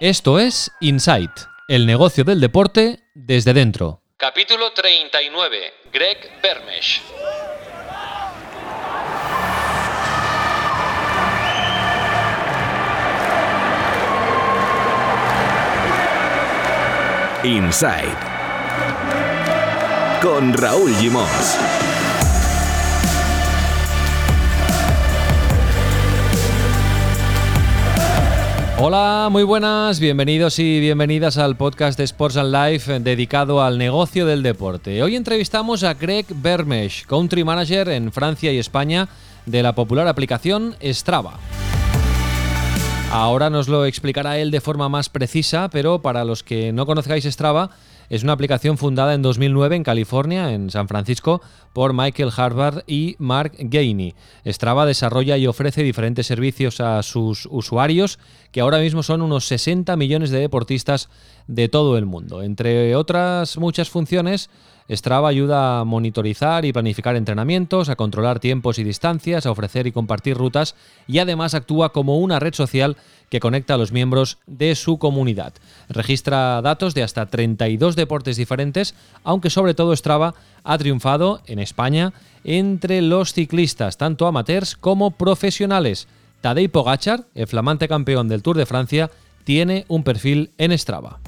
Esto es Insight, el negocio del deporte desde dentro. Capítulo 39. Greg Bermesh. Inside con Raúl Gimos. Hola, muy buenas, bienvenidos y bienvenidas al podcast de Sports and Life dedicado al negocio del deporte. Hoy entrevistamos a Greg Bermesh, Country Manager en Francia y España de la popular aplicación Strava. Ahora nos lo explicará él de forma más precisa, pero para los que no conozcáis Strava, es una aplicación fundada en 2009 en California, en San Francisco, por Michael Harvard y Mark Gainey. Strava desarrolla y ofrece diferentes servicios a sus usuarios, que ahora mismo son unos 60 millones de deportistas de todo el mundo. Entre otras muchas funciones, Strava ayuda a monitorizar y planificar entrenamientos, a controlar tiempos y distancias, a ofrecer y compartir rutas y además actúa como una red social que conecta a los miembros de su comunidad. Registra datos de hasta 32 deportes diferentes, aunque sobre todo Strava ha triunfado en España entre los ciclistas, tanto amateurs como profesionales. Tadej Pogachar, el flamante campeón del Tour de Francia, tiene un perfil en Strava.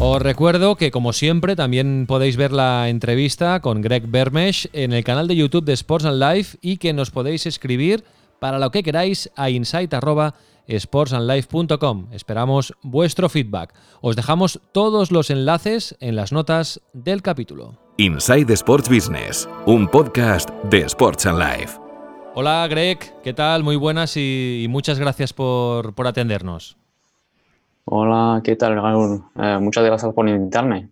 Os recuerdo que, como siempre, también podéis ver la entrevista con Greg Bermesh en el canal de YouTube de Sports and Life y que nos podéis escribir para lo que queráis a insight.sportsandlife.com. Esperamos vuestro feedback. Os dejamos todos los enlaces en las notas del capítulo. Inside Sports Business, un podcast de Sports and Life. Hola Greg, ¿qué tal? Muy buenas y, muchas gracias por, por atendernos. Hola, ¿qué tal, Raúl? Eh, muchas gracias por invitarme.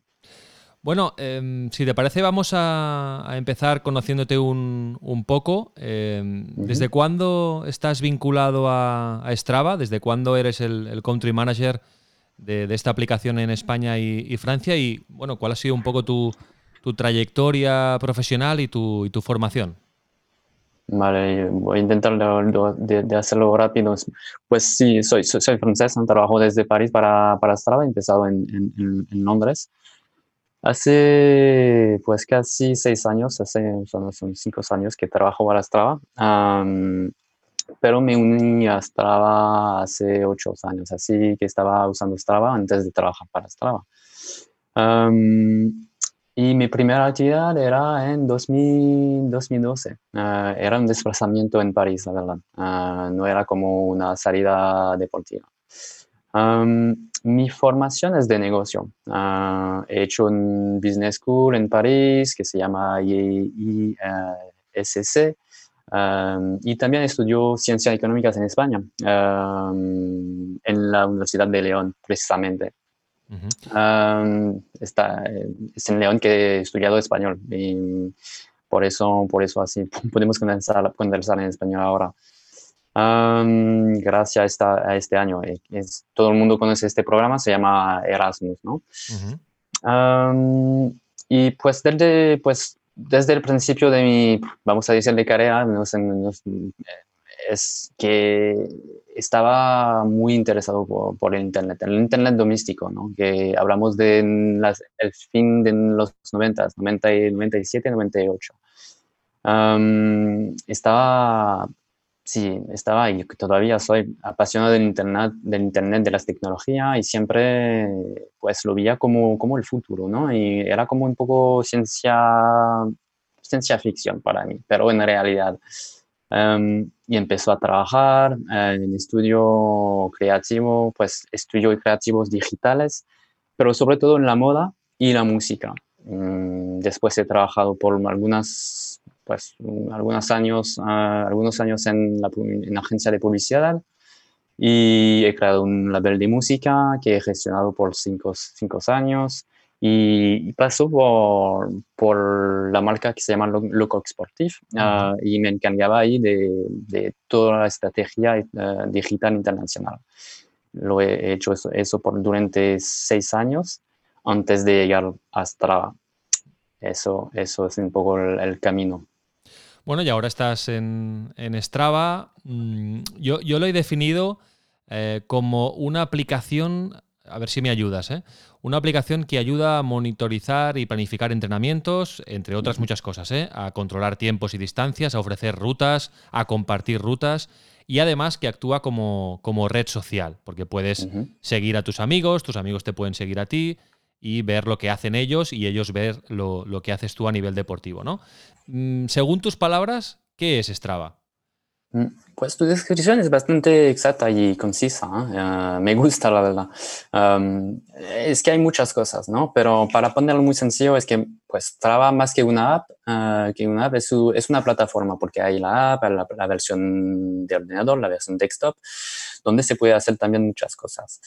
Bueno, em, si te parece, vamos a, empezar conociéndote un, poco. Em, ¿Desde cuándo estás vinculado a, Strava? ¿Desde cuándo eres el, country manager de, esta aplicación en España y, Francia? Y bueno, ¿cuál ha sido un poco tu, trayectoria profesional y tu formación? Vale, voy a intentar de, hacerlo rápido. Pues sí, soy, soy, francés, trabajo desde París para, para Strava, he empezado en, en, Londres. Hace pues casi seis años, hace, son, son cinco años que trabajo para Strava, pero me uní a Strava hace ocho años, así que estaba usando Strava antes de trabajar para Strava. Y mi primera actividad era en 2012. Ah, era un desplazamiento en París, la verdad. Ah, no era como una salida deportiva. mi formación es de negocio. Ah, he hecho un business school en París que se llama IESC. y también estudió ciencias económicas en España, en la Universidad de León, precisamente está, es en León que he estudiado español y por eso, por eso así podemos conversar, conversar en español ahora. gracias a, esta, a, este año. Eh, es, todo el mundo conoce este programa, se llama Erasmus, ¿no? y pues desde, pues desde el principio de mi, vamos a decir, de carrera, eh, es que estaba muy interesado por, el Internet, el Internet doméstico, ¿no? que hablamos del el fin de los 90, 90 97, 98. estaba, sí, estaba y todavía soy apasionado del Internet, del Internet, de las tecnologías y siempre pues lo veía como, como el futuro, ¿no? Y era como un poco ciencia, ciencia ficción para mí, pero en realidad Em, y empezó a trabajar en estudio creativo, pues estudio creativos digitales, pero sobre todo en la moda y la música. Mm, después he trabajado por algunas, pues, algunos años, ah, algunos años en la en agencia de publicidad y he creado un label de música que he gestionado por cinco, cinco años y, pasó por, por, la marca que se llama Loco Sportif ah, y me encargaba ahí de, de toda la estrategia eh, digital internacional. Lo he hecho eso, eso, por, durante seis años antes de llegar a Strava. Eso, eso es un poco el, camino. Bueno, y ahora estás en, en Strava. Mm, yo, yo, lo he definido eh, como una aplicación, a ver si me ayudas, ¿eh? Una aplicación que ayuda a monitorizar y planificar entrenamientos, entre otras muchas cosas, ¿eh? a controlar tiempos y distancias, a ofrecer rutas, a compartir rutas y además que actúa como, como red social, porque puedes seguir a tus amigos, tus amigos te pueden seguir a ti y ver lo que hacen ellos y ellos ver lo, lo que haces tú a nivel deportivo, ¿no? Mm, según tus palabras, ¿qué es Strava? Mm, pues tu descripción es bastante exacta y concisa. ¿eh? me gusta, la verdad. es que hay muchas cosas, ¿no? Pero para ponerlo muy sencillo, es que pues Strava más que una app, uh, que una app es, es, una plataforma, porque hay la app, la, la, versión de ordenador, la versión desktop, donde se puede hacer también muchas cosas.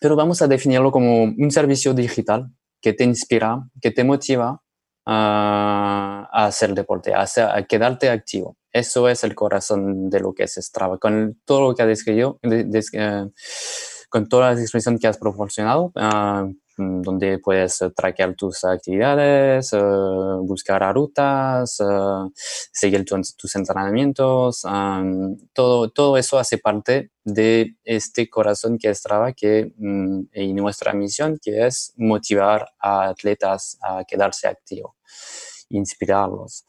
pero vamos a definirlo como un servicio digital que te inspira, que te motiva a, hacer deporte, a, quedarte activo. Eso es el corazón de lo que es Strava. Con todo lo que ha descrito, eh, con toda la descripción que has proporcionado, ah, mm, donde puedes traquear tus actividades, eh, buscar rutas, eh, seguir tus entrenamientos, ah, todo, todo eso hace parte de este corazón que es Strava que, mm, y nuestra misión que es motivar a atletas a quedarse activos inspirarlos.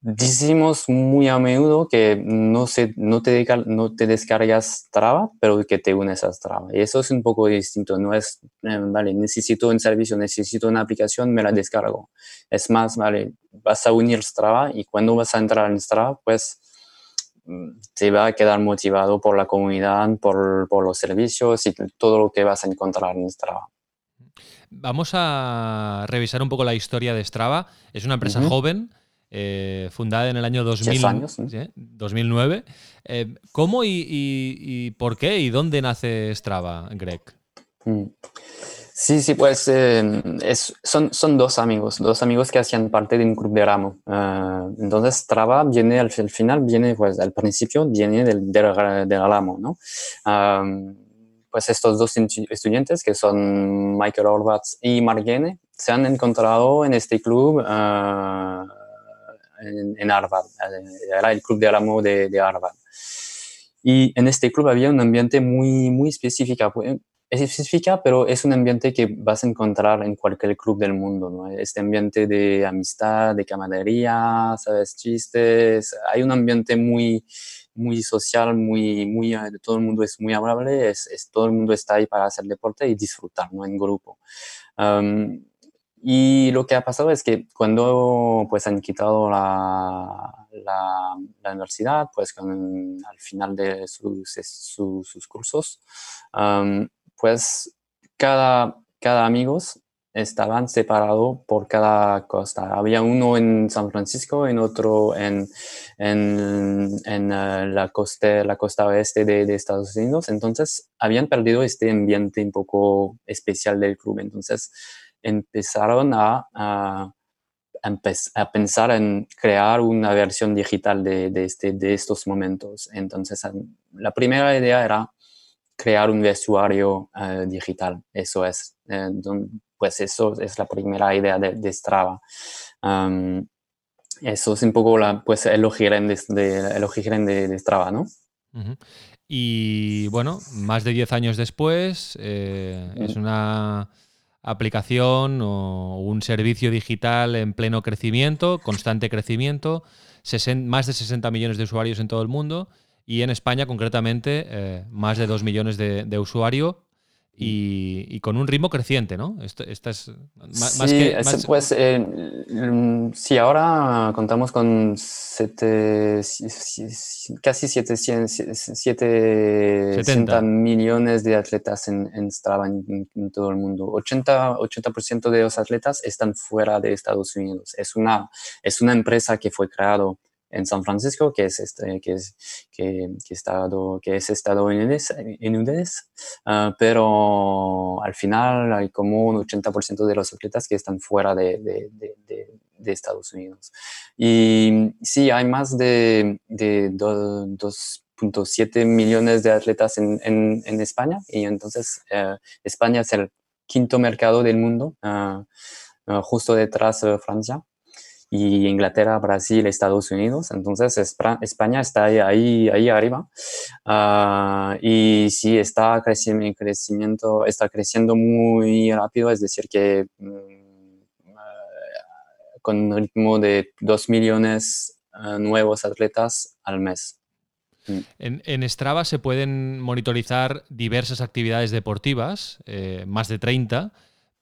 decimos muy a menudo que no, se, no, te, no descargas Strava, pero que te unes a Strava. Y eso es un poco distinto. No es, eh, vale, necesito un servicio, necesito una aplicación, me la descargo. Es más, vale, vas a unir Strava y cuando vas a entrar en Strava, pues mm, te va a quedar motivado por la comunidad, por, por los servicios y todo lo que vas a encontrar en Strava. Vamos a revisar un poco la historia de Strava. Es una empresa joven, eh, fundada en el año 2009. Eh, ¿Cómo y, por qué y dónde nace Strava, Greg? Mm. Sí, sí, pues eh, son, son dos amigos, dos amigos que hacían parte de un club de ramo. entonces, Strava viene al, final, viene, pues al principio, viene del, del, del ramo, ¿no? Pues estos dos estudiantes, que son Michael Horvath y Margene, se han encontrado en este club uh, en, en, Harvard, eh, era el club de Alamo de, de, Harvard. Y en este club había un ambiente muy, muy específico, es específica, pero es un ambiente que vas a encontrar en cualquier club del mundo, ¿no? Este ambiente de amistad, de camaradería, ¿sabes? Chistes, hay un ambiente muy, muy social, muy, muy, todo el mundo es muy amable, es, es, todo el mundo está ahí para hacer deporte y disfrutar, ¿no? En grupo. y lo que ha pasado es que cuando pues han quitado la, la, la universidad, pues con, al final de sus, sus, cursos, pues cada, cada amigos estaban separados por cada costa. Había uno en San Francisco, en otro en, en, en uh, la, costa, la costa oeste de, de, Estados Unidos. Entonces, habían perdido este ambiente un poco especial del club. Entonces, empezaron a, a, a pensar en crear una versión digital de, de, este, de estos momentos. Entonces, la primera idea era crear un vestuario uh, digital. Eso es. Eh, pues eso es la primera idea de, Strava. eso es un poco la, pues, el origen de, de, de, Strava, ¿no? Y bueno, más de 10 años después, eh, es una aplicación o un servicio digital en pleno crecimiento, constante crecimiento, más de 60 millones de usuarios en todo el mundo y en España concretamente eh, más de 2 millones de, de usuarios y, con un ritmo creciente, ¿no? Esto, es más, que, Pues eh, mm, sí, ahora contamos con siete, casi 760 millones de atletas en, en Strava en, todo el mundo. 80%, 80 de los atletas están fuera de Estados Unidos. Es una, es una empresa que fue creada en San Francisco, que es, este, que es, que, que estado, que es estadounidense, uh, pero al final hay como un 80% de los atletas que están fuera de, de, de, de, Estados Unidos. Y sí, hay más de, de 2.7 millones de atletas en, en, en, España y entonces uh, España es el quinto mercado del mundo, uh, justo detrás de Francia. Y Inglaterra, Brasil, Estados Unidos. Entonces España está ahí, ahí, arriba. Ah, y sí, está creciendo, crecimiento, está creciendo muy rápido, es decir, que mm, ah, con un ritmo de 2 millones ah, nuevos atletas al mes. Mm. En, Strava se pueden monitorizar diversas actividades deportivas, eh, más de 30,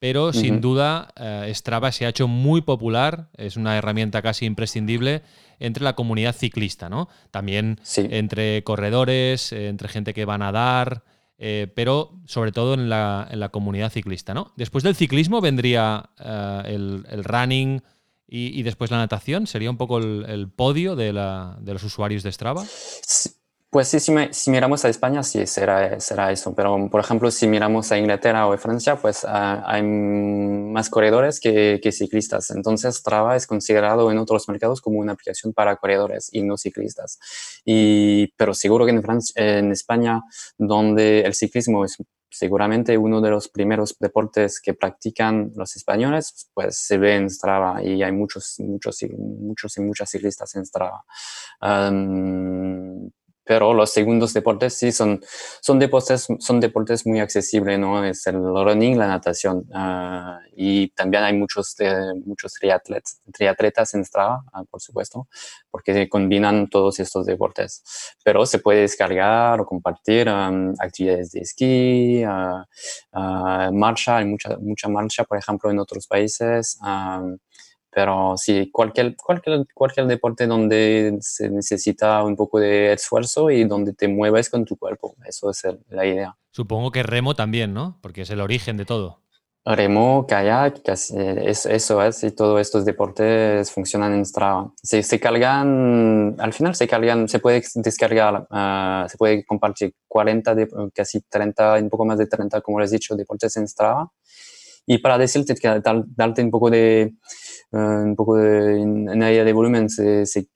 pero sin duda eh, Strava se ha hecho muy popular, es una herramienta casi imprescindible entre la comunidad ciclista, ¿no? También entre corredores, eh, entre gente que va a nadar, pero sobre todo en la, comunidad ciclista, ¿no? Después del ciclismo vendría el, running y, después la natación, ¿sería un poco el, podio de, de los usuarios de Strava? Sí. Pues sí, si, miramos a España, sí, será, será eso. Pero, por ejemplo, si miramos a Inglaterra o a Francia, pues ah, hay más corredores que, ciclistas. Entonces, Strava es considerado en otros mercados como una aplicación para corredores y no ciclistas. Y, pero seguro que en, Francia, en España, donde el ciclismo es seguramente uno de los primeros deportes que practican los españoles, pues se ve en Strava y hay muchos, muchos, muchos y muchas ciclistas en Strava pero los segundos deportes sí son, son, deportes, son deportes muy accesibles, ¿no? Es el running, la natación. Ah, y también hay muchos, muchos triatletas, triatletas en Strava, ah, por supuesto, porque combinan todos estos deportes. Pero se puede descargar o compartir actividades de esquí, uh, marcha, hay mucha, mucha marcha, por ejemplo, en otros países. Pero sí, cualquier, cualquier, cualquier deporte donde se necesita un poco de esfuerzo y donde te mueves con tu cuerpo, eso es la idea. Supongo que remo también, ¿no? Porque es el origen de todo. Remo, kayak, eso es, y todos estos deportes funcionan en Strava. Se, se cargan, al final se cargan, se puede descargar, ah, se puede compartir 40, casi 30, un poco más de 30, como les he dicho, deportes en Strava. Y para decirte, que darte un poco de, eh, un poco de, en área de volumen, se, se,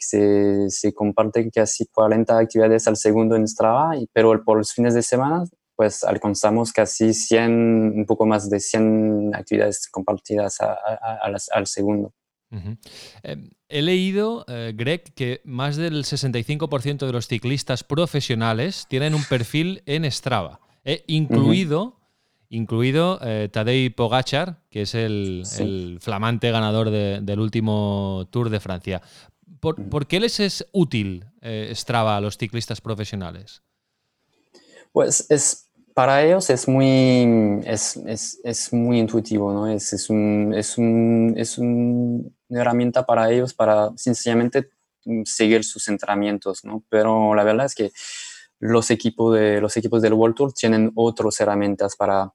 se, comparten casi 40 actividades al segundo en Strava, pero por los fines de semana pues alcanzamos casi 100, un poco más de 100 actividades compartidas al segundo. Em, he leído, eh, Greg, que más del 65% de los ciclistas profesionales tienen un perfil en Strava, eh, incluido incluido eh, Tadej Pogachar, que es el, flamante ganador del último Tour de Francia. ¿Por, qué les es útil eh, Strava a los ciclistas profesionales? Pues es, para ellos es muy, es, muy intuitivo, ¿no? Es, es, un, es, una herramienta para ellos para sencillamente seguir sus entrenamientos, ¿no? Pero la verdad es que los equipos, de, los equipos del World Tour tienen otras herramientas para,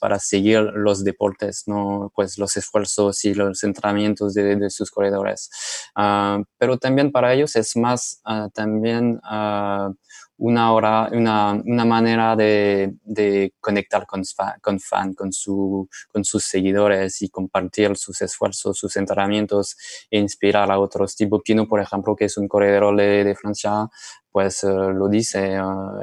para seguir los deportes, ¿no? pues los esfuerzos y los entrenamientos de, sus corredores. Ah, pero también para ellos es más uh, también uh, una, hora, una, una manera de, de conectar con, con fan, con, su, con sus seguidores y compartir sus esfuerzos, sus entrenamientos e inspirar a otros. Tipo Pino, por ejemplo, que es un corredor de, de Francia, pues eh, lo dice,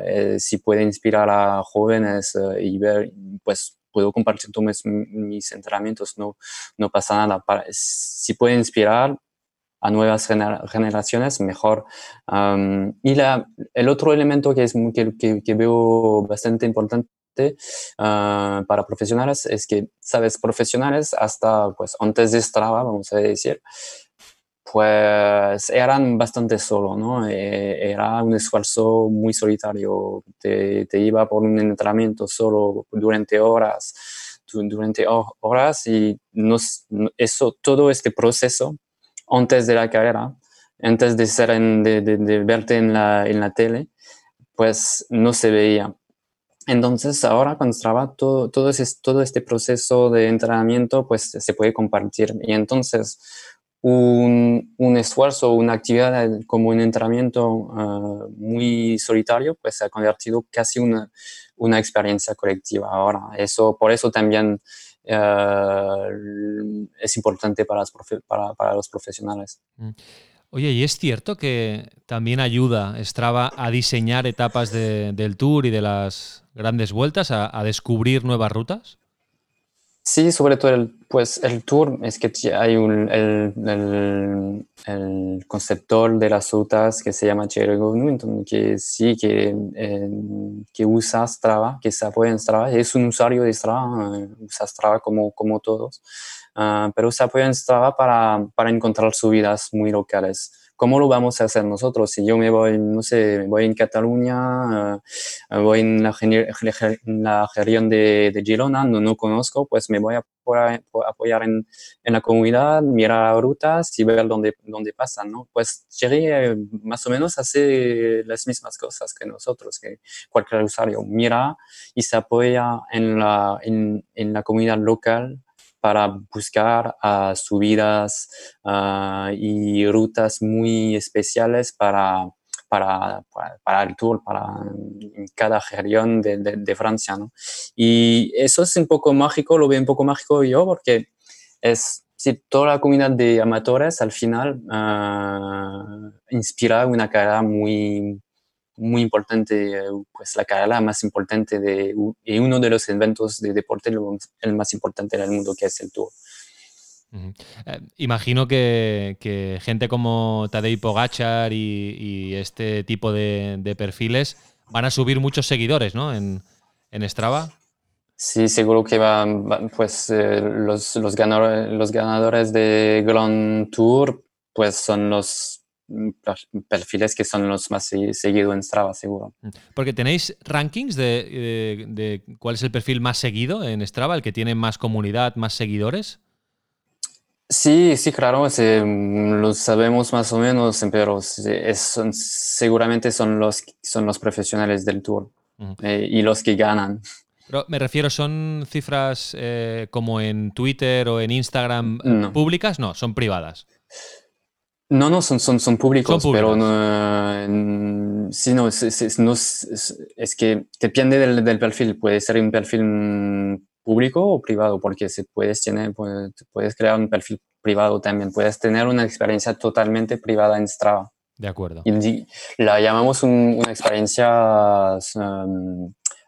eh, si puede inspirar a jóvenes y ver, pues puedo compartir todos mis, entrenamientos, no, no pasa nada. si puede inspirar, a nuevas generaciones mejor. y la, el otro elemento que, es, que, que, veo bastante importante ah, para profesionales es que, sabes, profesionales hasta pues antes de Strava, vamos a decir, pues eran bastante solo, ¿no? Eh, era un esfuerzo muy solitario, te, iba por un entrenamiento solo durante horas, durante horas y nos, eso, todo este proceso antes de la carrera, antes de, ser de, verte en la, en la tele, pues no se veía. Entonces ahora con Strava todo, todo, ese, todo este proceso de entrenamiento pues se puede compartir y entonces un, un esfuerzo, una actividad como un entrenamiento ah, muy solitario pues se ha convertido casi una, una experiencia colectiva ahora. Eso, por eso también eh, es importante para los, profesionales. Mm. Oye, ¿y es cierto que también ayuda Strava a diseñar etapas de, del tour y de las grandes vueltas, a descubrir nuevas rutas? Sí, sobre todo el, pues, el tour, es que hay un, el, el, conceptor de las rutas que se llama Thierry Newton, que sí, que, que usa Strava, que se apoya en Strava, es un usuario de Strava, eh, usa Strava como, como todos, uh, pero se apoya en Strava para, para encontrar subidas muy locales. ¿Cómo lo vamos a hacer nosotros? Si yo me voy, no sé, voy en Cataluña, uh, voy en la, región de, de, Girona, no, no conozco, pues me voy a apoyar en, en la comunidad, mirar rutas y ver dónde, dónde pasan, ¿no? Pues Jerry eh, más o menos hace las mismas cosas que nosotros, que cualquier usuario mira y se apoya en la, en, en la comunidad local para buscar uh, subidas uh, y rutas muy especiales para, para, para, el tour, para cada región de, de, de, Francia. ¿no? Y eso es un poco mágico, lo veo un poco mágico yo porque es si toda la comunidad de amateurs al final uh, inspira una cara muy, muy importante, pues la carrera más importante de, y uno de los eventos de deporte, el más importante del mundo, que es el Tour. Eh, imagino que, que, gente como Tadej Pogachar y, y este tipo de, de, perfiles van a subir muchos seguidores, ¿no? En, en Strava. Sí, seguro que van, va, pues eh, los, los, ganadores, los ganadores de Grand Tour, pues son los perfiles que son los más seguidos en Strava, seguro. Mm. Porque tenéis rankings de, de, de, cuál es el perfil más seguido en Strava, el que tiene más comunidad, más seguidores. Sí, sí, claro, sí, lo sabemos más o menos, pero es, son, seguramente son los, son los profesionales del tour uh -huh. eh, y los que ganan. Pero me refiero, ¿son cifras eh, como en Twitter o en Instagram no. públicas? No, son privadas. No, no, son, son, son públicos, son pero no, sí, no, es, es, no es, es, que depende del, del, perfil. Puede ser un perfil público o privado, porque si puedes, tener, puedes, puedes crear un perfil privado también. Puedes tener una experiencia totalmente privada en Strava. De acuerdo. Y la llamamos un, una experiencia um,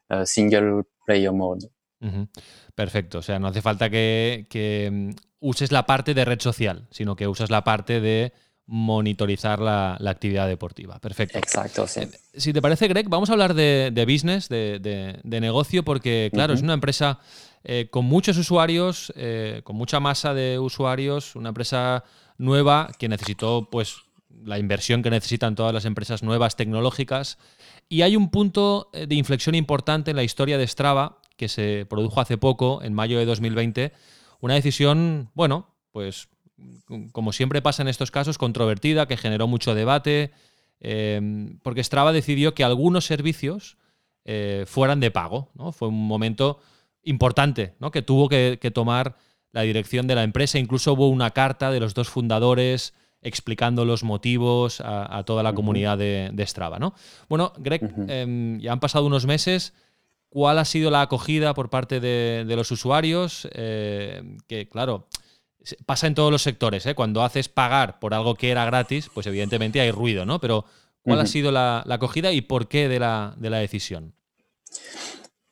uh, single player mode. Uh -huh. Perfecto, o sea, no hace falta que, que uses la parte de red social, sino que usas la parte de monitorizar la, la, actividad deportiva. Perfecto. Exacto, sí. Si te parece, Greg, vamos a hablar de, de business, de, de, de, negocio, porque, claro, uh -huh. es una empresa eh, con muchos usuarios, eh, con mucha masa de usuarios, una empresa nueva que necesitó, pues, la inversión que necesitan todas las empresas nuevas tecnológicas. Y hay un punto eh, de inflexión importante en la historia de Strava que se produjo hace poco, en mayo de 2020. Una decisión, bueno, pues como siempre pasa en estos casos, controvertida, que generó mucho debate, eh, porque Strava decidió que algunos servicios eh, fueran de pago. ¿no? Fue un momento importante ¿no? que tuvo que, que, tomar la dirección de la empresa. Incluso hubo una carta de los dos fundadores explicando los motivos a, a toda la uh -huh. comunidad de, de, Strava. ¿no? Bueno, Greg, uh -huh. eh, ya han pasado unos meses. ¿Cuál ha sido la acogida por parte de, de los usuarios? Eh, que, claro, pasa en todos los sectores, ¿eh? Cuando haces pagar por algo que era gratis, pues evidentemente hay ruido, ¿no? Pero ¿cuál uh -huh. ha sido la, la, acogida y por qué de la, de la decisión?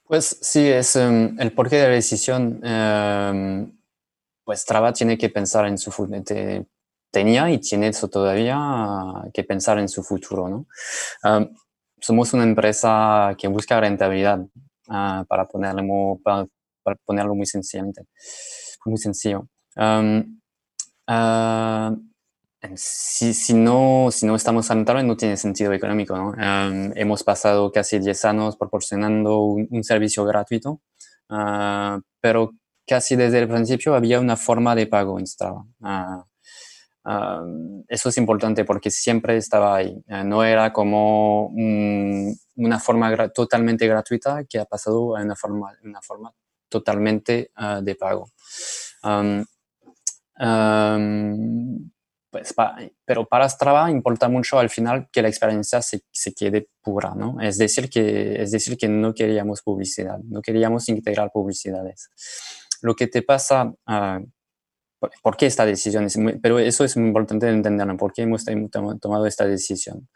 Pues sí, es um, el porqué de la decisión. Um, pues Traba tiene que pensar en su futuro. Tenía y tiene eso todavía que pensar en su futuro, ¿no? Um, somos una empresa que busca rentabilidad, uh, para, ponerlo, para, para ponerlo muy sencillamente, muy sencillo. Um, uh, si, si, no, si no estamos rentables no tiene sentido económico. ¿no? Um, hemos pasado casi 10 años proporcionando un, un servicio gratuito, uh, pero casi desde el principio había una forma de pago en Strava. Uh, eso es importante porque siempre estaba ahí. no era como un, una forma gra totalmente gratuita que ha pasado a una forma, una forma totalmente de pago. Um, Um, pues pa, pero para Strava importa mucho al final que la experiencia se, se, quede pura, ¿no? Es decir, que, es decir, que no queríamos publicidad, no queríamos integrar publicidades. Lo que te pasa, uh, por, ¿por, qué esta decisión? Es muy, pero eso es muy importante entenderlo, ¿por qué hemos tomado esta decisión?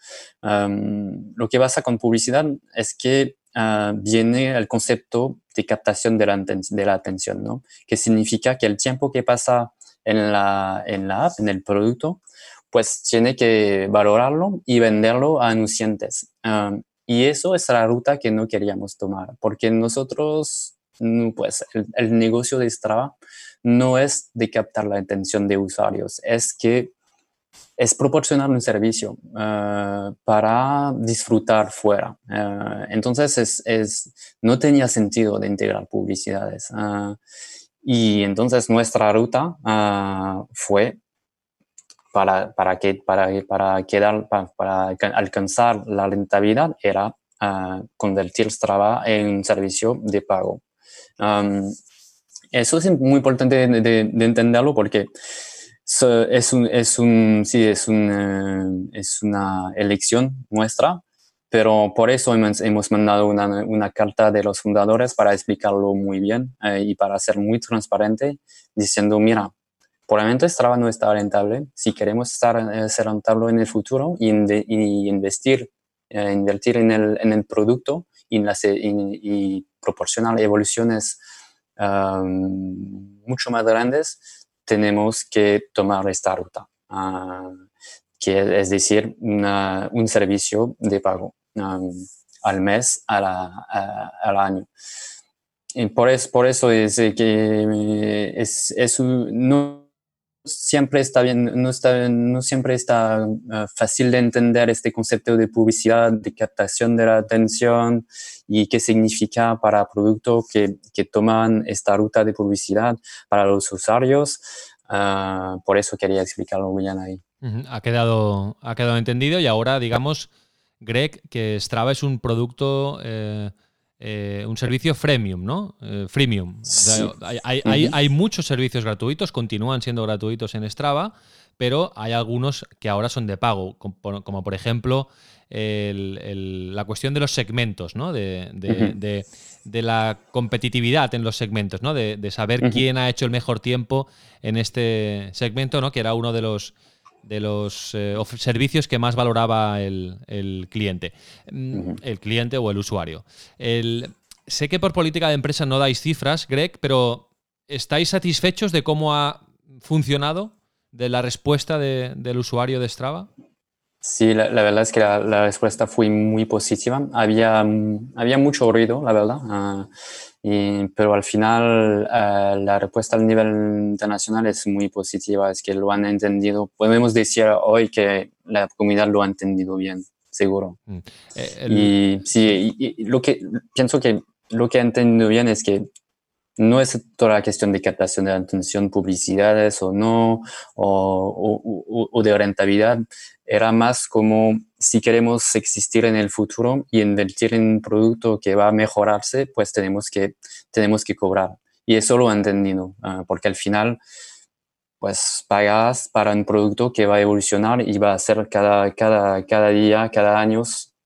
Um, lo que pasa con publicidad es que ah, viene el concepto de captación de la, de la atención, ¿no? Que significa que el tiempo que pasa en la, en la app, en el producto, pues tiene que valorarlo y venderlo a anunciantes. Ah, y eso es la ruta que no queríamos tomar, porque nosotros, mm, pues el, negocio de Strava no es de captar la atención de usuarios, es que es proporcionar un servicio ah, para disfrutar fuera. Ah, entonces, es, no tenía sentido de integrar publicidades. Y entonces nuestra ruta fue para, para, que, para, para, quedar, para, alcanzar la rentabilidad era uh, convertir Strava en un servicio de pago. eso es muy importante de, entenderlo porque es, un, es, un, sí, es, un, es una elección nuestra, pero por eso hemos, mandado una, una, carta de los fundadores para explicarlo muy bien eh, y para ser muy transparente, diciendo, mira, por el momento Strava no está rentable. Si queremos estar, eh, ser rentable en el futuro y, investir, eh, invertir en el, producto y, proporcionar evoluciones mucho más grandes, tenemos que tomar esta ruta, ah, que es decir, un servicio de pago al mes, al año. Y por, eso, por eso es que es, es un, no siempre está bien, no, está, no siempre está ah, fácil de entender este concepto de publicidad, de captación de la atención y qué significa para productos que, que toman esta ruta de publicidad para los usuarios. Ah, por eso quería explicarlo bien ahí. ha, quedado, ha quedado entendido y ahora, digamos, Greg, que Strava es un producto... Eh, eh, un servicio freemium, ¿no? Eh, freemium. hay, muchos servicios gratuitos, continúan siendo gratuitos en Strava, pero hay algunos que ahora son de pago, como, por ejemplo la cuestión de los segmentos, ¿no? De, la competitividad en los segmentos, ¿no? De, saber quién ha hecho el mejor tiempo en este segmento, ¿no? Que era uno de los de los eh, servicios que más valoraba el, cliente, mm, el cliente o el usuario. sé que por política de empresa no dais cifras, Greg, pero ¿estáis satisfechos de cómo ha funcionado, de la respuesta del usuario de Strava? Sí, la, verdad es que la, respuesta fue muy positiva. Había, había mucho ruido, la verdad. Ah, pero al final ah, la respuesta al nivel internacional es muy positiva, es que lo han entendido. Podemos decir hoy que la comunidad lo ha entendido bien, seguro. Mm. Eh, y sí, lo que pienso que lo que ha entendido bien es que no es toda la cuestión de captación de atención, publicidades o no, o, o, de rentabilidad. Era más como si queremos existir en el futuro y invertir en un producto que va a mejorarse, pues tenemos que, tenemos que cobrar. Y eso lo he entendido, ah, porque al final, pues pagas para un producto que va a evolucionar y va a ser cada, cada, cada día, cada año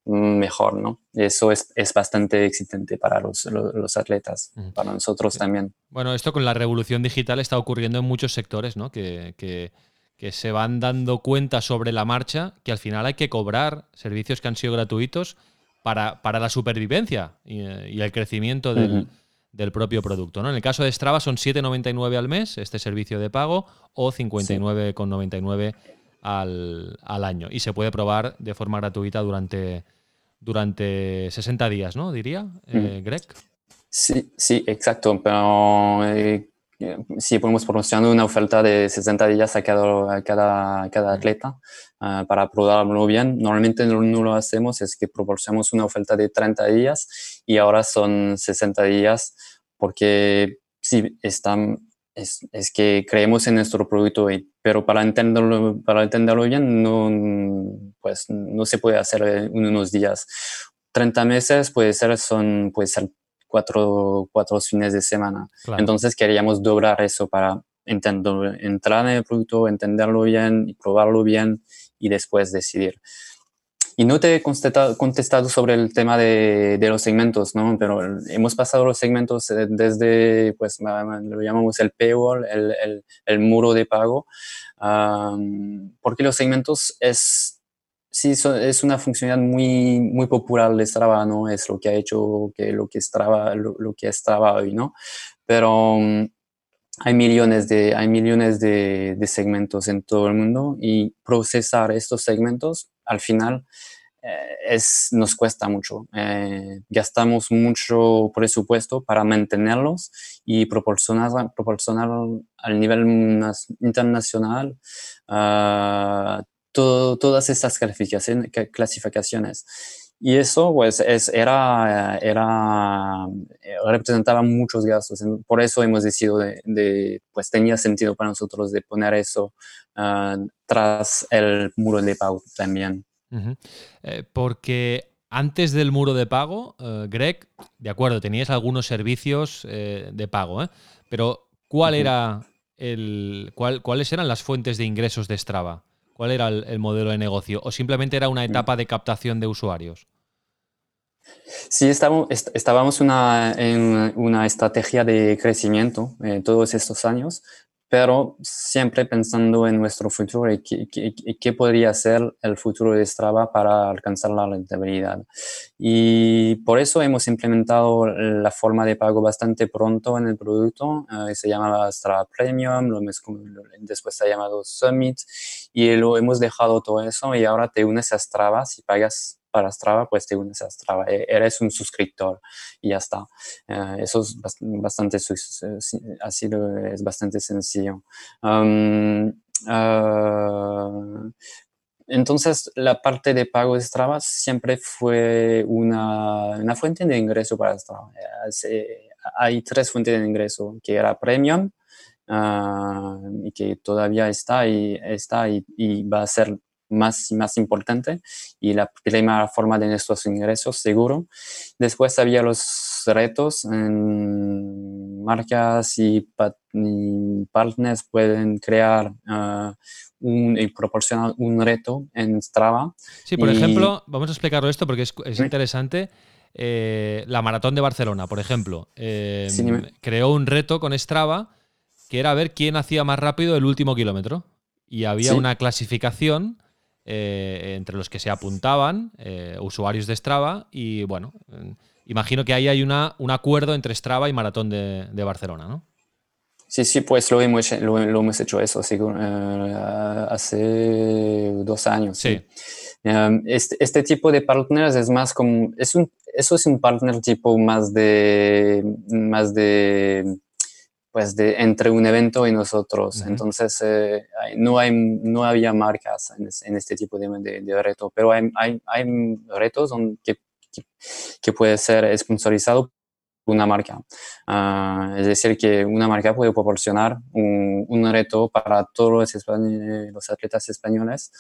mejor, ¿no? Eso es, es bastante excitante para los, los, atletas, para nosotros también. Bueno, esto con la revolución digital está ocurriendo en muchos sectores, ¿no? Que, que, que, se van dando cuenta sobre la marcha que al final hay que cobrar servicios que han sido gratuitos para, para la supervivencia y, y el crecimiento del, del, propio producto, ¿no? En el caso de Strava son 7,99 al mes este servicio de pago o 59,99 al, al año y se puede probar de forma gratuita durante durante 60 días, ¿no? Diría, eh, Greg. Sí, sí, exacto, pero eh, sí podemos promocionar una oferta de 60 días a cada, cada, cada atleta ah, para probarlo bien. Normalmente no, lo hacemos, es que proporcionamos una oferta de 30 días y ahora son 60 días porque sí, están es, es, que creemos en nuestro producto, pero para entenderlo, para entenderlo bien no, pues, no se puede hacer en unos días. 30 meses puede ser, son, puede ser cuatro, cuatro fines de semana. Entonces queríamos doblar eso para entender, entrar en el producto, entenderlo bien y probarlo bien y después decidir. Y no te he contestado, sobre el tema de, de, los segmentos, ¿no? Pero hemos pasado los segmentos eh, desde, pues, lo llamamos el paywall, el, el, el muro de pago, porque los segmentos es, sí, es una funcionalidad muy, muy popular de Strava, ¿no? Es lo que ha hecho que lo que Strava, lo, que Strava hoy, ¿no? Pero mm, hay millones, de, hay millones de, de, segmentos en todo el mundo y procesar estos segmentos al final eh, es, nos cuesta mucho. Eh, gastamos mucho presupuesto para mantenerlos y proporcionar, proporcionar al nivel internacional uh, todas estas clasificaciones. Y eso, pues, es, era, era, representaba muchos gastos. Por eso hemos decidido de, pues, tenía sentido para nosotros de poner eso ah, tras el muro de pago también. Eh, porque antes del muro de pago, eh, Greg, de acuerdo, tenías algunos servicios eh, de pago, pero ¿cuál era el, cuál, ¿cuáles eran las fuentes de ingresos de Strava? ¿Cuál era el, modelo de negocio? ¿O simplemente era una etapa de captación de usuarios? Sí, estábamos, estábamos en una estrategia de crecimiento todos estos años, pero siempre pensando en nuestro futuro y qué, podría ser el futuro de Strava para alcanzar la rentabilidad. Y por eso hemos implementado la forma de pago bastante pronto en el producto, eh, se llamaba Strava Premium, lo, después se ha llamado Summit, y lo hemos dejado todo eso y ahora te unes a Strava si pagas para Strava, pues te unes a Strava. E-, eres un suscriptor y ya está. Eh, eso es bastante, así es bastante sencillo. Ah, entonces, la parte de pago de Strava siempre fue una, una fuente de ingreso para Strava. hay tres fuentes de ingreso, que era Premium, ah, y que todavía está y, está y, y va a ser más y más importante y la primera forma de nuestros ingresos, seguro. Después había los retos en marcas y, partners pueden crear uh, un, y proporcionar un reto en Strava. Sí, por ejemplo, vamos a explicarlo esto porque es, interesante. Eh, la maratón de Barcelona, por ejemplo, em, creó un reto con Strava que era ver quién hacía más rápido el último kilómetro. Y había una clasificación eh, entre los que se apuntaban, eh, usuarios de Strava, y bueno, imagino que ahí hay una, un acuerdo entre Strava y Maratón de, Barcelona, ¿no? Sí, sí, pues lo hemos, lo, hemos hecho eso eh, hace dos años. Sí. Este, este, tipo de partners es más como, es un, eso es un partner tipo más de, más de pues de entre un evento y nosotros. Entonces, eh, no, hay, no había marcas en, este tipo de, de, reto, pero hay, hay, hay retos que, que, puede ser sponsorizado por una marca. Ah, es decir, que una marca puede proporcionar un, un reto para todos los, los atletas españoles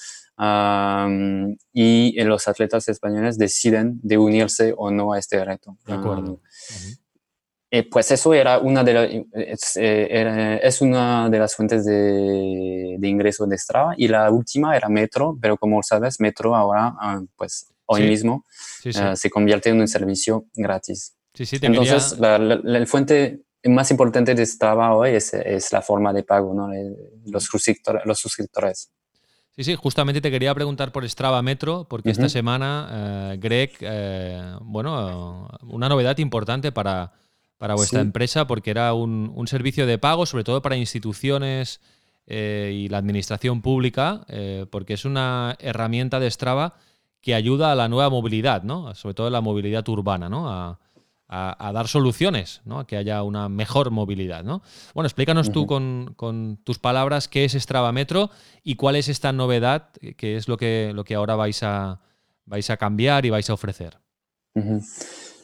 y los atletas españoles deciden de unirse o no a este reto. De acuerdo. Eh, pues eso era una de es, eh, es, una de las fuentes de, de, ingreso de Strava y la última era Metro, pero como sabes, Metro ahora, ah, pues hoy mismo, eh, se convierte en un servicio gratis. Entonces, la, la, fuente más importante de Strava hoy es, es la forma de pago, ¿no? los, suscriptores, los suscriptores. Sí, sí, justamente te quería preguntar por Strava Metro, porque esta semana, Greg, bueno, una novedad importante para para vuestra empresa porque era un, servicio de pago, sobre todo para instituciones eh, y la administración pública, eh, porque es una herramienta de Strava que ayuda a la nueva movilidad, ¿no? sobre todo la movilidad urbana, ¿no? a, dar soluciones, ¿no? a que haya una mejor movilidad. ¿no? Bueno, explícanos tú con, tus palabras qué es Strava Metro y cuál es esta novedad, que es lo que, lo que ahora vais a, vais a cambiar y vais a ofrecer.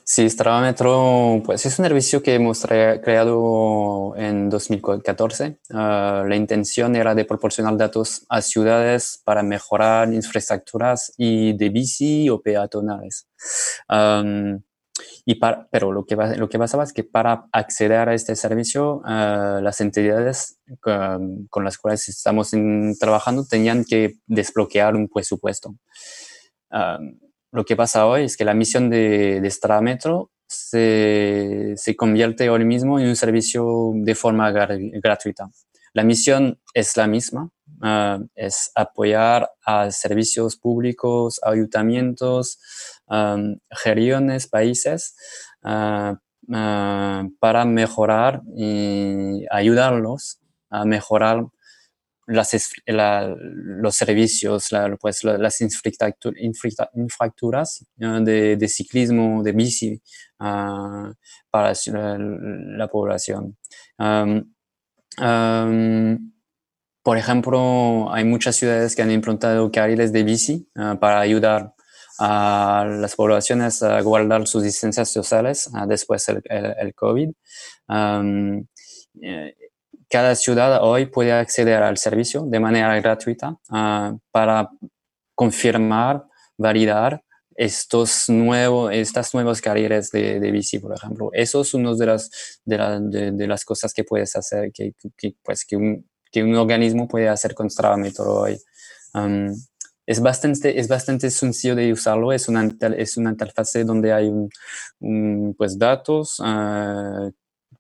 Sí, Strava Metro pues es un servicio que hemos creado en 2014. Ah, la intención era de proporcionar datos a ciudades para mejorar infraestructuras y de bici o peatonales. y pero lo que, lo que pasaba es que para acceder a este servicio, ah, las entidades con, las cuales estamos trabajando tenían que desbloquear un presupuesto lo que pasa hoy es que la misión de, de Metro se, se, convierte hoy mismo en un servicio de forma gratuita. La misión es la misma, ah, es apoyar a servicios públicos, ayuntamientos, regiones, países, ah, para mejorar y ayudarlos a mejorar las, los servicios, pues, las infraestructuras de, ciclismo, de bici uh, para la, población. por ejemplo, hay muchas ciudades que han implantado carriles de bici uh, para ayudar a las poblaciones a guardar sus distancias sociales uh, después del el, COVID. Um, cada ciudad hoy puede acceder al servicio de manera gratuita ah, para confirmar, validar estos nuevos, estas nuevas carreras de, de, bici, por ejemplo. Eso es una de las, de, de, las cosas que puedes hacer, que, que pues, que, un, que un organismo puede hacer con Strava hoy. es, bastante, es bastante sencillo de usarlo, es una, es una interfase donde hay un, pues, datos, uh,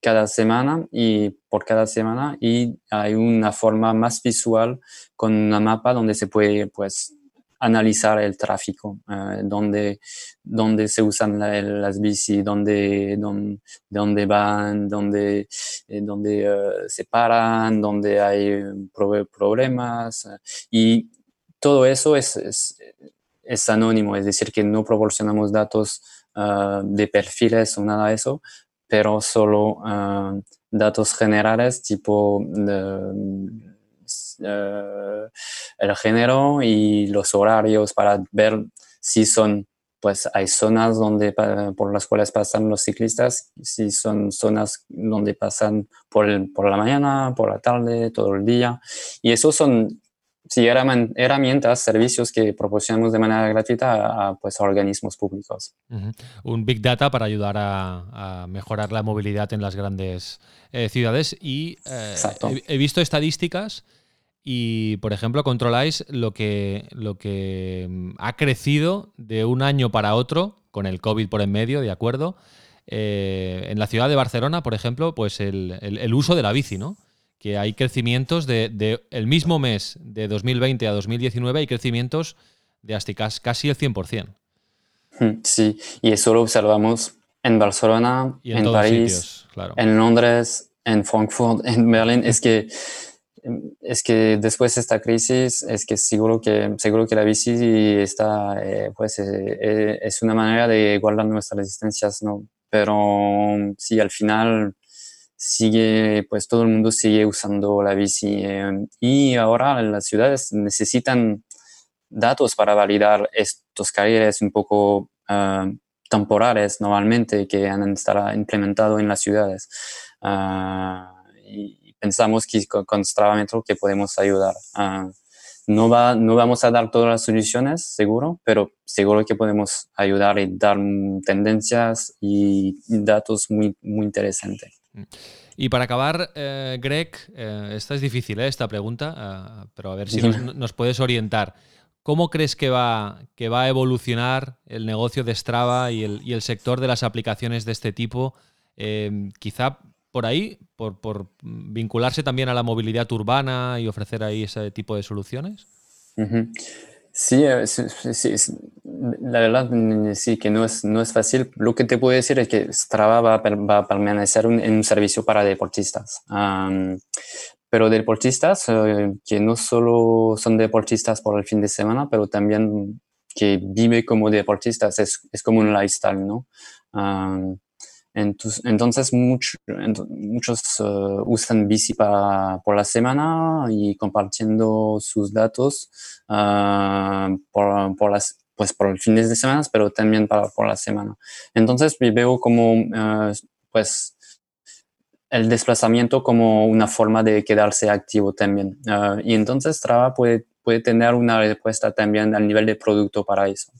cada semana y por cada semana y hay una forma más visual con una mapa donde se puede pues analizar el tráfico, eh, donde, donde se usan las bici, donde, donde, van, donde, eh, donde eh, se paran, donde hay problemas y todo eso es, es, es, anónimo, es decir, que no proporcionamos datos de perfiles o nada de eso, pero solo ah, datos generales tipo eh, el género y los horarios para ver si son pues hay zonas donde por las cuales pasan los ciclistas, si son zonas donde pasan por, por la mañana, por la tarde, todo el día. Y esos son sí, herramientas, servicios que proporcionamos de manera gratuita a, pues, organismos públicos. Un Big Data para ayudar a, mejorar la movilidad en las grandes eh, ciudades. Y eh, he, visto estadísticas y, por ejemplo, controláis lo que, lo que mm, ha crecido de un año para otro, con el COVID por en medio, ¿de acuerdo? Eh, en la ciudad de Barcelona, por ejemplo, pues el, el uso de la bici, ¿no? Que hay crecimientos de, el mismo mes de 2020 a 2019, hay crecimientos de hasta casi el 100%. Hmm, sí, y eso lo observamos en Barcelona, en, París, en Londres, en Frankfurt, en Berlín. Es que, es que después de esta crisis, es que seguro que, seguro que la bici está, eh, pues, eh, eh, es una manera de guardar nuestras resistencias, ¿no? Pero sí, al final sigue, pues todo el mundo sigue usando la bici. Eh, y ahora las ciudades necesitan datos para validar estos carriles un poco uh, temporales normalmente que han estar implementados en las ciudades. Uh, y pensamos que con, Strava Metro que podemos ayudar. Uh, no, va, no vamos a dar todas las soluciones, seguro, pero seguro que podemos ayudar y dar tendencias y datos muy, muy interesantes. Mm. Y para acabar, eh, Greg, eh, esta es difícil, eh, esta pregunta, pero a ver si nos, puedes orientar. ¿Cómo crees que va, que va a evolucionar el negocio de Strava y el, sector de las aplicaciones de este tipo? quizá por ahí, por, vincularse también a la movilidad urbana y ofrecer ahí ese tipo de soluciones. Eh, sí, sí, la verdad mm, sí que no es, no es fácil. Lo que te puedo decir es que Strava va, a permanecer en un servicio para deportistas. pero deportistas eh, que no solo son deportistas por el fin de semana, pero también que vive como deportistas, es, es como un lifestyle, ¿no? Entonces, muchos uh, usan bici para, por la semana y compartiendo sus datos uh, por, por, las, pues por el fin de semana, pero también para, por la semana. Entonces, veo como uh, pues, el desplazamiento como una forma de quedarse activo también. y entonces, Strava puede, puede tener una respuesta también al nivel de producto para eso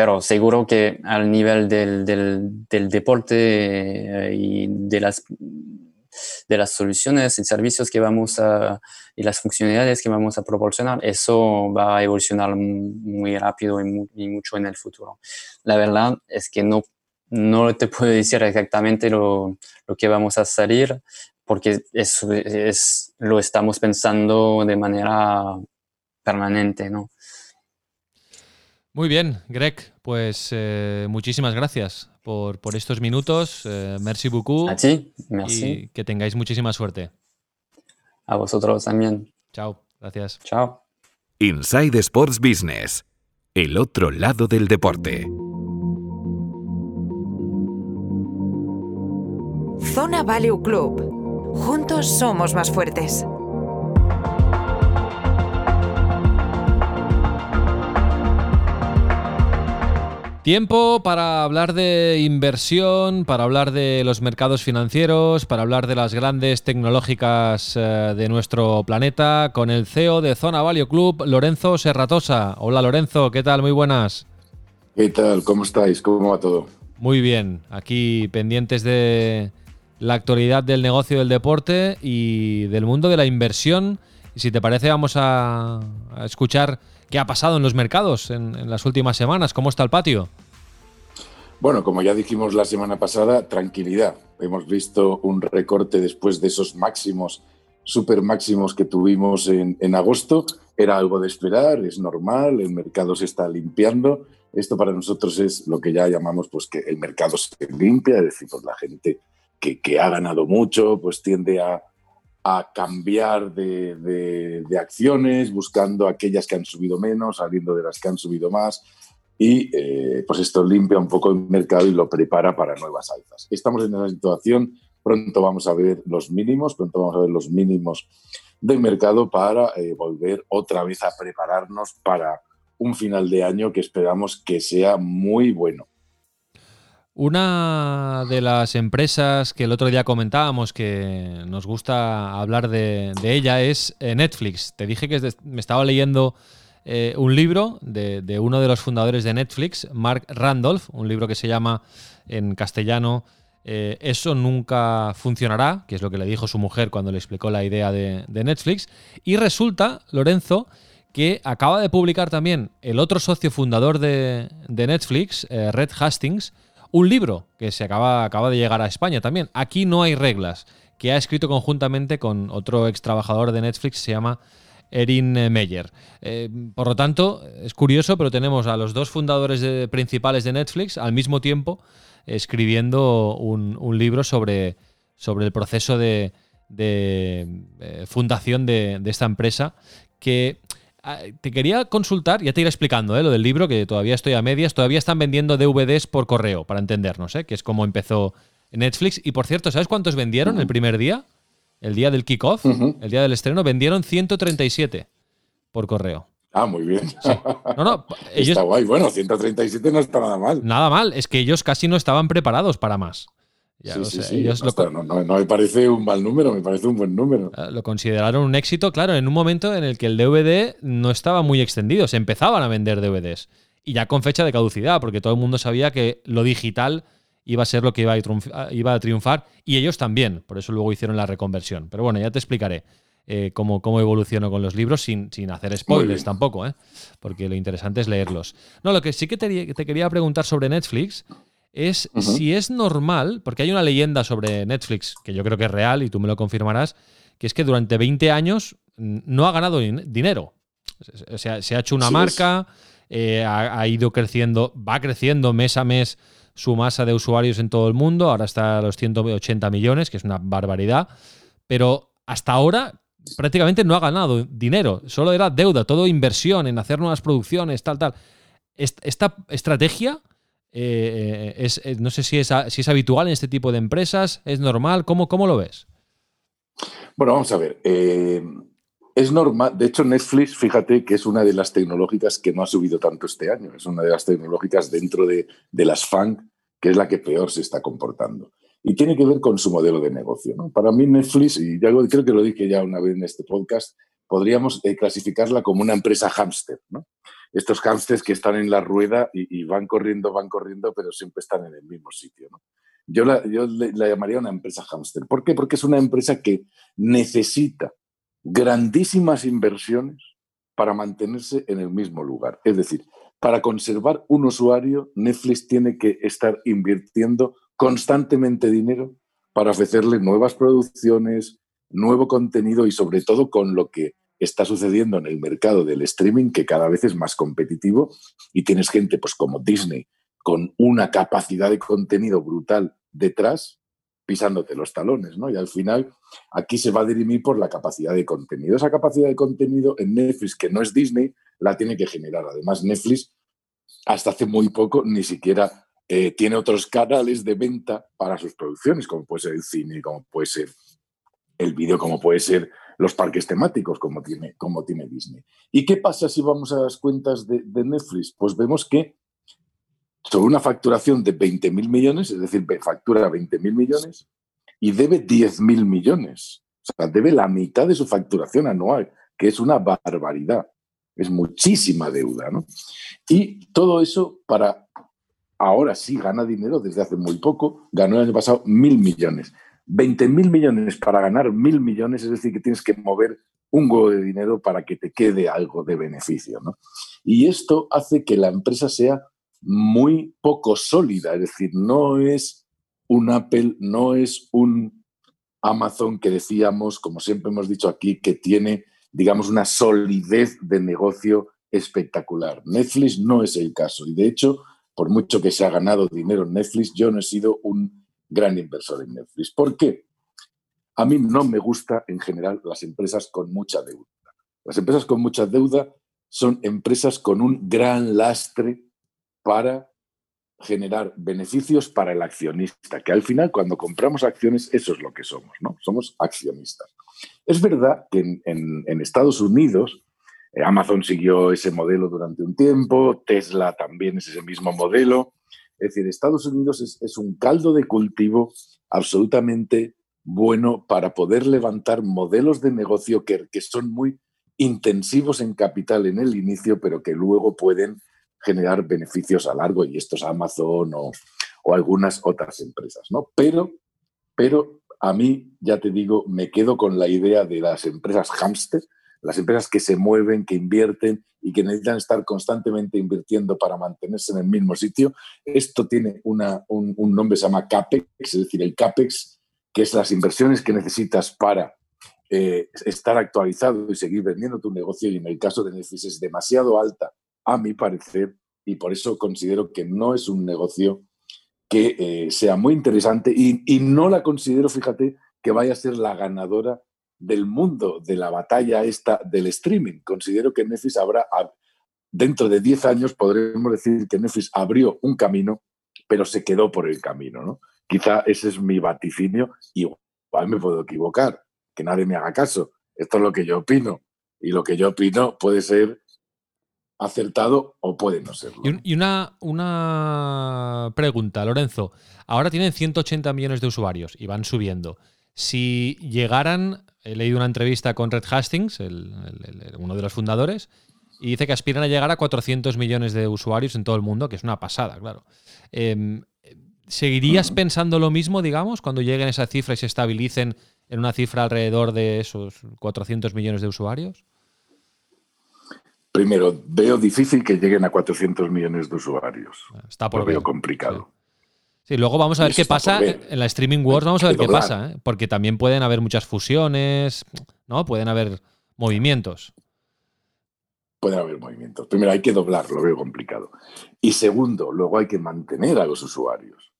pero seguro que al nivel del, del, deporte eh, y de las, de las soluciones y servicios que vamos a, y las funcionalidades que vamos a proporcionar, eso va a evolucionar muy rápido y, mucho en el futuro. La verdad es que no, no te puedo decir exactamente lo, lo que vamos a salir, porque eso es, lo estamos pensando de manera permanente, ¿no? Muy bien, Greg, pues eh, muchísimas gracias por, por estos minutos. Eh, merci beaucoup. A ti, merci. Y que tengáis muchísima suerte. A vosotros también. Chao, gracias. Chao. Inside Sports Business, el otro lado del deporte. Zona Value Club. Juntos somos más fuertes. Tiempo para hablar de inversión, para hablar de los mercados financieros, para hablar de las grandes tecnológicas eh, de nuestro planeta con el CEO de Zona Value Club, Lorenzo Serratosa. Hola Lorenzo, ¿qué tal? Muy buenas. ¿Qué tal? ¿Cómo estáis? ¿Cómo va todo? Muy bien, aquí pendientes de la actualidad del negocio del deporte y del mundo de la inversión. Y si te parece, vamos a, a escuchar qué ha pasado en los mercados en, las últimas semanas. ¿Cómo está el patio? Bueno, como ya dijimos la semana pasada, tranquilidad. Hemos visto un recorte después de esos máximos, super máximos que tuvimos en, agosto. Era algo de esperar, es normal, el mercado se está limpiando. Esto para nosotros es lo que ya llamamos pues que el mercado se limpia, es decir, pues la gente que ha ganado mucho pues tiende a, a cambiar de, de, acciones, buscando aquellas que han subido menos, saliendo de las que han subido más. Y eh, pues esto limpia un poco el mercado y lo prepara para nuevas alzas. Estamos en esa situación, pronto vamos a ver los mínimos, pronto vamos a ver los mínimos del mercado para eh, volver otra vez a prepararnos para un final de año que esperamos que sea muy bueno. Una de las empresas que el otro día comentábamos que nos gusta hablar de, ella es eh, Netflix. Te dije que me estaba leyendo eh, un libro de, uno de los fundadores de Netflix, Mark Randolph, un libro que se llama en castellano eh, Eso nunca funcionará, que es lo que le dijo su mujer cuando le explicó la idea de, Netflix. Y resulta, Lorenzo, que acaba de publicar también el otro socio fundador de, Netflix, Red Hastings, un libro que se acaba, de llegar a España también. Aquí no hay reglas, que ha escrito conjuntamente con otro ex trabajador de Netflix, se llama Erin Meyer. Eh, por lo tanto, es curioso, pero tenemos a los dos fundadores principales de Netflix al mismo tiempo escribiendo un, un libro sobre, sobre, el proceso de, de eh, fundación de, de, esta empresa que te quería consultar, ya te iré explicando ¿eh? lo del libro, que todavía estoy a medias. Todavía están vendiendo DVDs por correo, para entendernos, ¿eh? que es como empezó Netflix. Y por cierto, ¿sabes cuántos vendieron uh -huh. el primer día? El día del kickoff, uh -huh. el día del estreno, vendieron 137 por correo. Ah, muy bien. Sí. No, no, ellos, está guay. Bueno, 137 no está nada mal. Nada mal, es que ellos casi no estaban preparados para más. Ya, sí, o sea, sí, sí. Lo, no, no, no, me parece un mal número, me parece un buen número. Ah, Lo consideraron un éxito, claro, en un momento en el que el DVD no estaba muy extendido, se empezaban a vender DVDs. Y ya con fecha de caducidad, porque todo el mundo sabía que lo digital iba a ser lo que iba a, triunfar, iba a triunfar y ellos también, por eso luego hicieron la reconversión. Pero bueno, ya te explicaré eh, cómo, cómo evolucionó con los libros sin, sin hacer spoilers tampoco, ¿eh? porque lo interesante es leerlos. No, lo que sí que te, te quería preguntar sobre Netflix es uh -huh. si es normal, porque hay una leyenda sobre Netflix, que yo creo que es real y tú me lo confirmarás, que es que durante 20 años no ha ganado dinero. O sea, se ha hecho una sí, marca, eh, ha, ha, ido creciendo, va creciendo mes a mes su masa de usuarios en todo el mundo, ahora está a los 180 millones, que es una barbaridad, pero hasta ahora prácticamente no ha ganado dinero, solo era deuda, todo inversión en hacer nuevas producciones, tal, tal. Esta estrategia eh, es, es, no sé si es, habitual en este tipo de empresas, es normal, ¿cómo, lo ves? Bueno, vamos a ver. Eh, es normal, de hecho Netflix, fíjate que es una de las tecnológicas que no ha subido tanto este año, es una de las tecnológicas dentro de, las FANG que es la que peor se está comportando. Y tiene que ver con su modelo de negocio. ¿no? Para mí Netflix, y creo que lo dije ya una vez en este podcast, podríamos eh, clasificarla como una empresa hámster. ¿no? Estos hámsters que están en la rueda y, van corriendo, van corriendo, pero siempre están en el mismo sitio. Yo, la, yo la llamaría una empresa hámster. ¿Por qué? Porque es una empresa que necesita grandísimas inversiones para mantenerse en el mismo lugar. Es decir, para conservar un usuario, Netflix tiene que estar invirtiendo constantemente dinero para ofrecerle nuevas producciones, nuevo contenido y sobre todo con lo que está sucediendo en el mercado del streaming, que cada vez es más competitivo y tienes gente pues como Disney con una capacidad de contenido brutal detrás pisándote los talones, ¿no? Y al final aquí se va a dirimir por la capacidad de contenido. Esa capacidad de contenido en Netflix, que no es Disney, la tiene que generar. Además, Netflix hasta hace muy poco ni siquiera eh, tiene otros canales de venta para sus producciones, como puede ser el cine, como puede ser el vídeo, como puede ser los parques temáticos, como tiene, como tiene Disney. ¿Y qué pasa si vamos a las cuentas de, Netflix? Pues vemos que sobre una facturación de 20.000 millones, es decir, factura 20.000 millones y debe 10.000 millones. O sea, debe la mitad de su facturación anual, que es una barbaridad. Es muchísima deuda, ¿no? Y todo eso para ahora sí gana dinero desde hace muy poco, ganó el año pasado mil millones. 20.000 millones para ganar mil millones, es decir, que tienes que mover un huevo de dinero para que te quede algo de beneficio. ¿no? Y esto hace que la empresa sea muy poco sólida, es decir, no es un Apple, no es un Amazon que decíamos, como siempre hemos dicho aquí, que tiene, digamos, una solidez de negocio espectacular. Netflix no es el caso y de hecho, por mucho que se ha ganado dinero en Netflix, yo no he sido un gran inversor en Netflix. ¿Por qué? A mí no me gusta en general las empresas con mucha deuda. Las empresas con mucha deuda son empresas con un gran lastre para generar beneficios para el accionista, que al final cuando compramos acciones eso es lo que somos, ¿no? Somos accionistas. Es verdad que en, Estados Unidos eh, Amazon siguió ese modelo durante un tiempo, Tesla también es ese mismo modelo. Es decir, Estados Unidos es, un caldo de cultivo absolutamente bueno para poder levantar modelos de negocio que, que son muy intensivos en capital en el inicio, pero que luego pueden generar beneficios a largo, y esto es Amazon o, algunas otras empresas, ¿no? Pero, pero a mí, ya te digo, me quedo con la idea de las empresas hamster, las empresas que se mueven, que invierten y que necesitan estar constantemente invirtiendo para mantenerse en el mismo sitio. Esto tiene una, un, nombre, se llama CAPEX, es decir, el CAPEX, que es las inversiones que necesitas para eh, estar actualizado y seguir vendiendo tu negocio. Y en el caso de Netflix es demasiado alta a mi parecer, y por eso considero que no es un negocio que eh, sea muy interesante y, no la considero, fíjate, que vaya a ser la ganadora del mundo de la batalla esta del streaming. Considero que Netflix habrá, dentro de 10 años podremos decir que Netflix abrió un camino, pero se quedó por el camino. ¿no? Quizá ese es mi vaticinio y igual me puedo equivocar, que nadie me haga caso. Esto es lo que yo opino. Y lo que yo opino puede ser acertado o puede no serlo. Y, una, una pregunta, Lorenzo. Ahora tienen 180 millones de usuarios y van subiendo. Si llegaran, he leído una entrevista con Red Hastings, uno de los fundadores, y dice que aspiran a llegar a 400 millones de usuarios en todo el mundo, que es una pasada, claro. Em, ¿Seguirías pensando lo mismo, digamos, cuando lleguen esa cifra y se estabilicen en una cifra alrededor de esos 400 millones de usuarios? Primero, veo difícil que lleguen a 400 millones de usuarios. Está por Lo veo complicado. Sí. luego vamos a ver qué pasa en la Streaming Wars, vamos a ver qué pasa, ¿eh? porque también pueden haber muchas fusiones, ¿no? Pueden haber movimientos. Pueden haber movimientos. Primero, hay que doblar, lo veo complicado. Y segundo, luego hay que mantener a los usuarios.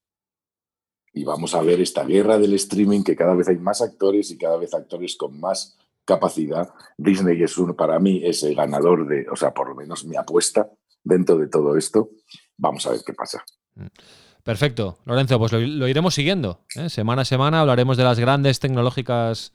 Y vamos a ver esta guerra del streaming, que cada vez hay más actores y cada vez actores con más capacidad. Disney es uno, para mí, es el ganador de, o sea, por lo menos mi apuesta dentro de todo esto. Vamos a ver qué pasa. Mm. Perfecto. Lorenzo, pues lo, iremos siguiendo. ¿eh? Semana a semana hablaremos de las grandes tecnológicas.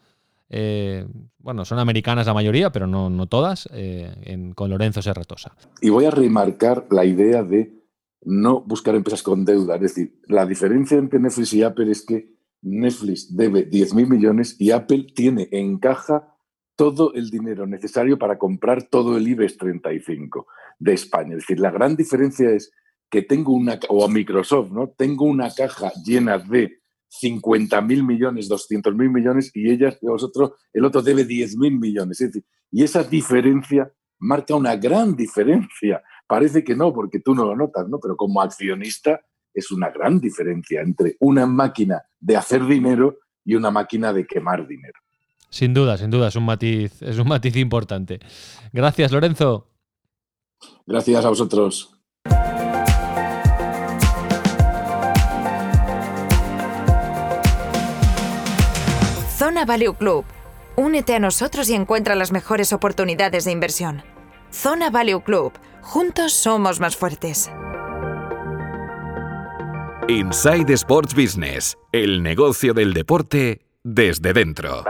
Eh, bueno, son americanas la mayoría, pero no, no todas, eh, con Lorenzo Serratosa. Y voy a remarcar la idea de no buscar empresas con deuda. Es decir, la diferencia entre Netflix y Apple es que Netflix debe 10.000 millones y Apple tiene en caja todo el dinero necesario para comprar todo el IBEX 35 de España. Es decir, la gran diferencia es que tengo una, o a Microsoft, ¿no? Tengo una caja llena de 50 mil millones, 200 mil millones y ellas, vosotros, el otro debe 10 mil millones. Es decir, y esa diferencia marca una gran diferencia. Parece que no, porque tú no lo notas, ¿no? Pero como accionista es una gran diferencia entre una máquina de hacer dinero y una máquina de quemar dinero. Sin duda, sin duda, es un matiz, es un matiz importante. Gracias, Lorenzo. Gracias a vosotros. Zona Value Club. Únete a nosotros y encuentra las mejores oportunidades de inversión. Zona Value Club. Juntos somos más fuertes. Inside Sports Business, el negocio del deporte desde dentro.